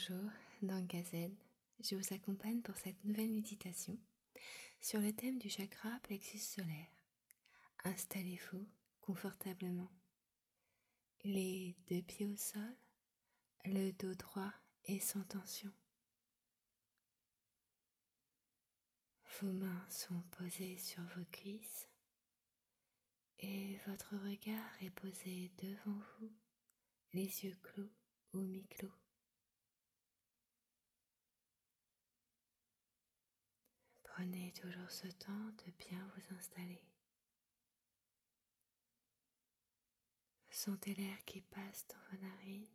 Bonjour, dans Gazen, je vous accompagne pour cette nouvelle méditation sur le thème du chakra plexus solaire. Installez-vous confortablement, les deux pieds au sol, le dos droit et sans tension. Vos mains sont posées sur vos cuisses et votre regard est posé devant vous, les yeux clos ou mi-clos. Prenez toujours ce temps de bien vous installer. Sentez l'air qui passe dans vos narines.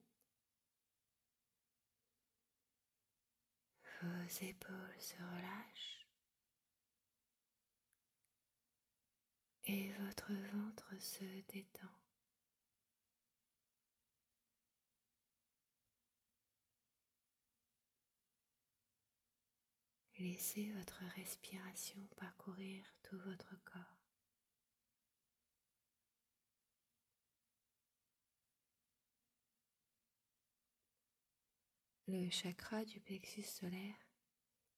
Vos épaules se relâchent. Et votre ventre se détend. Laissez votre respiration parcourir tout votre corps. Le chakra du plexus solaire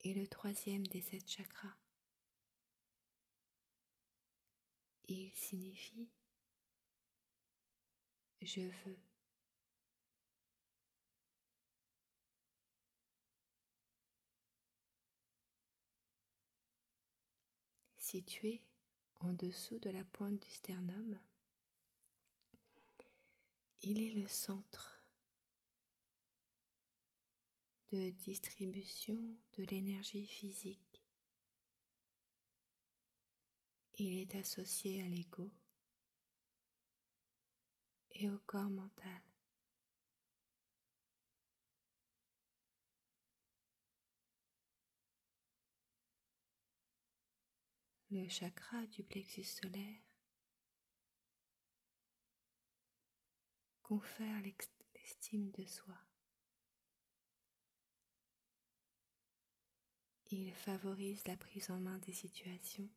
est le troisième des sept chakras. Il signifie je veux. Situé en dessous de la pointe du sternum. Il est le centre de distribution de l'énergie physique. Il est associé à l'ego et au corps mental. Le chakra du plexus solaire confère l'estime de soi. Il favorise la prise en main des situations.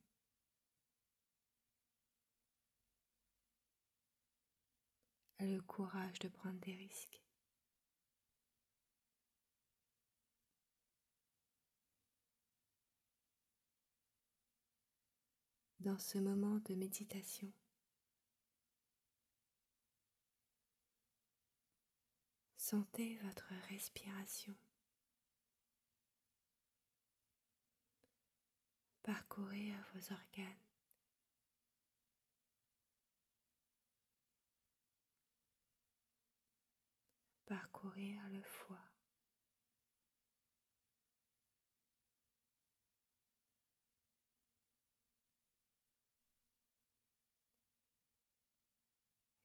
Le courage de prendre des risques. Dans ce moment de méditation. Sentez votre respiration. Parcourez vos organes. Parcourir le foie.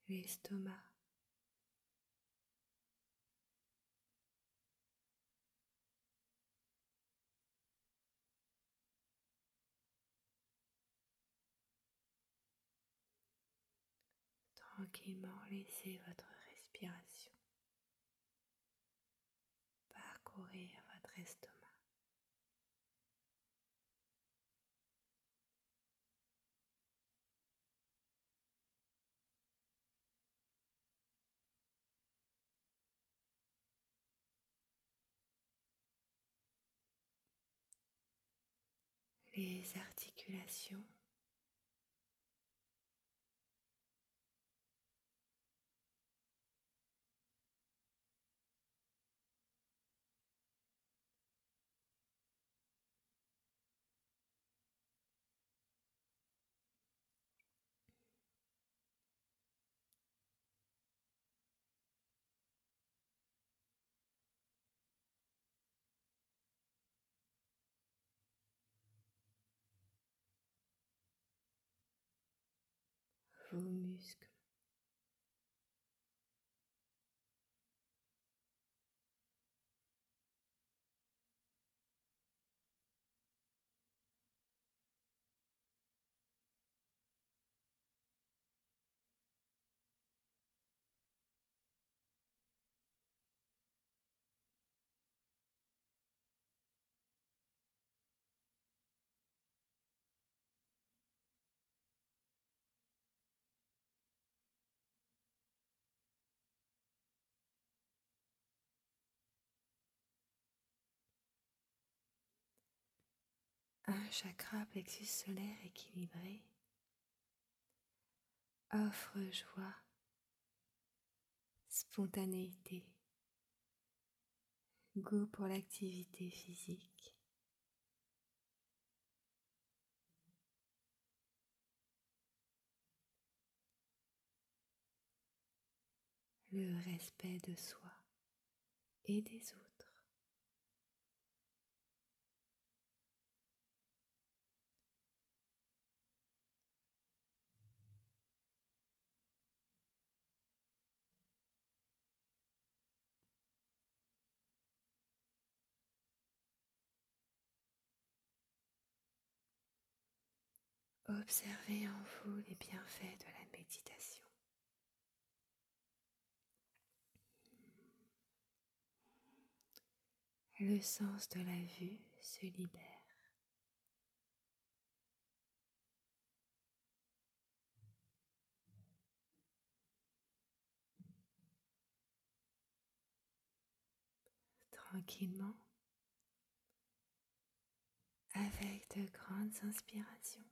L'estomac. Tranquillement, laissez votre respiration parcourir votre estomac. Les articulations. Vos muscles. Un chakra plexus solaire équilibré offre joie, spontanéité, goût pour l'activité physique. le respect de soi et des autres. Observez en vous les bienfaits de la méditation. Le sens de la vue se libère. Tranquillement, avec de grandes inspirations.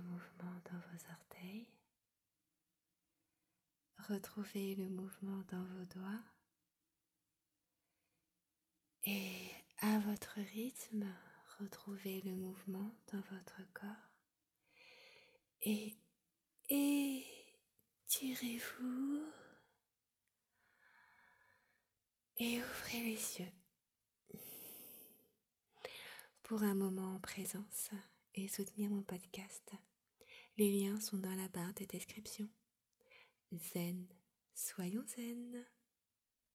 Mouvement dans vos orteils. Retrouvez le mouvement dans vos doigts. Et à votre rythme, retrouvez le mouvement dans votre corps. Et étirez-vous. Et ouvrez les yeux pour un moment en présence et soutenir mon podcast. Les liens sont dans la barre de description. Zen, soyons zen.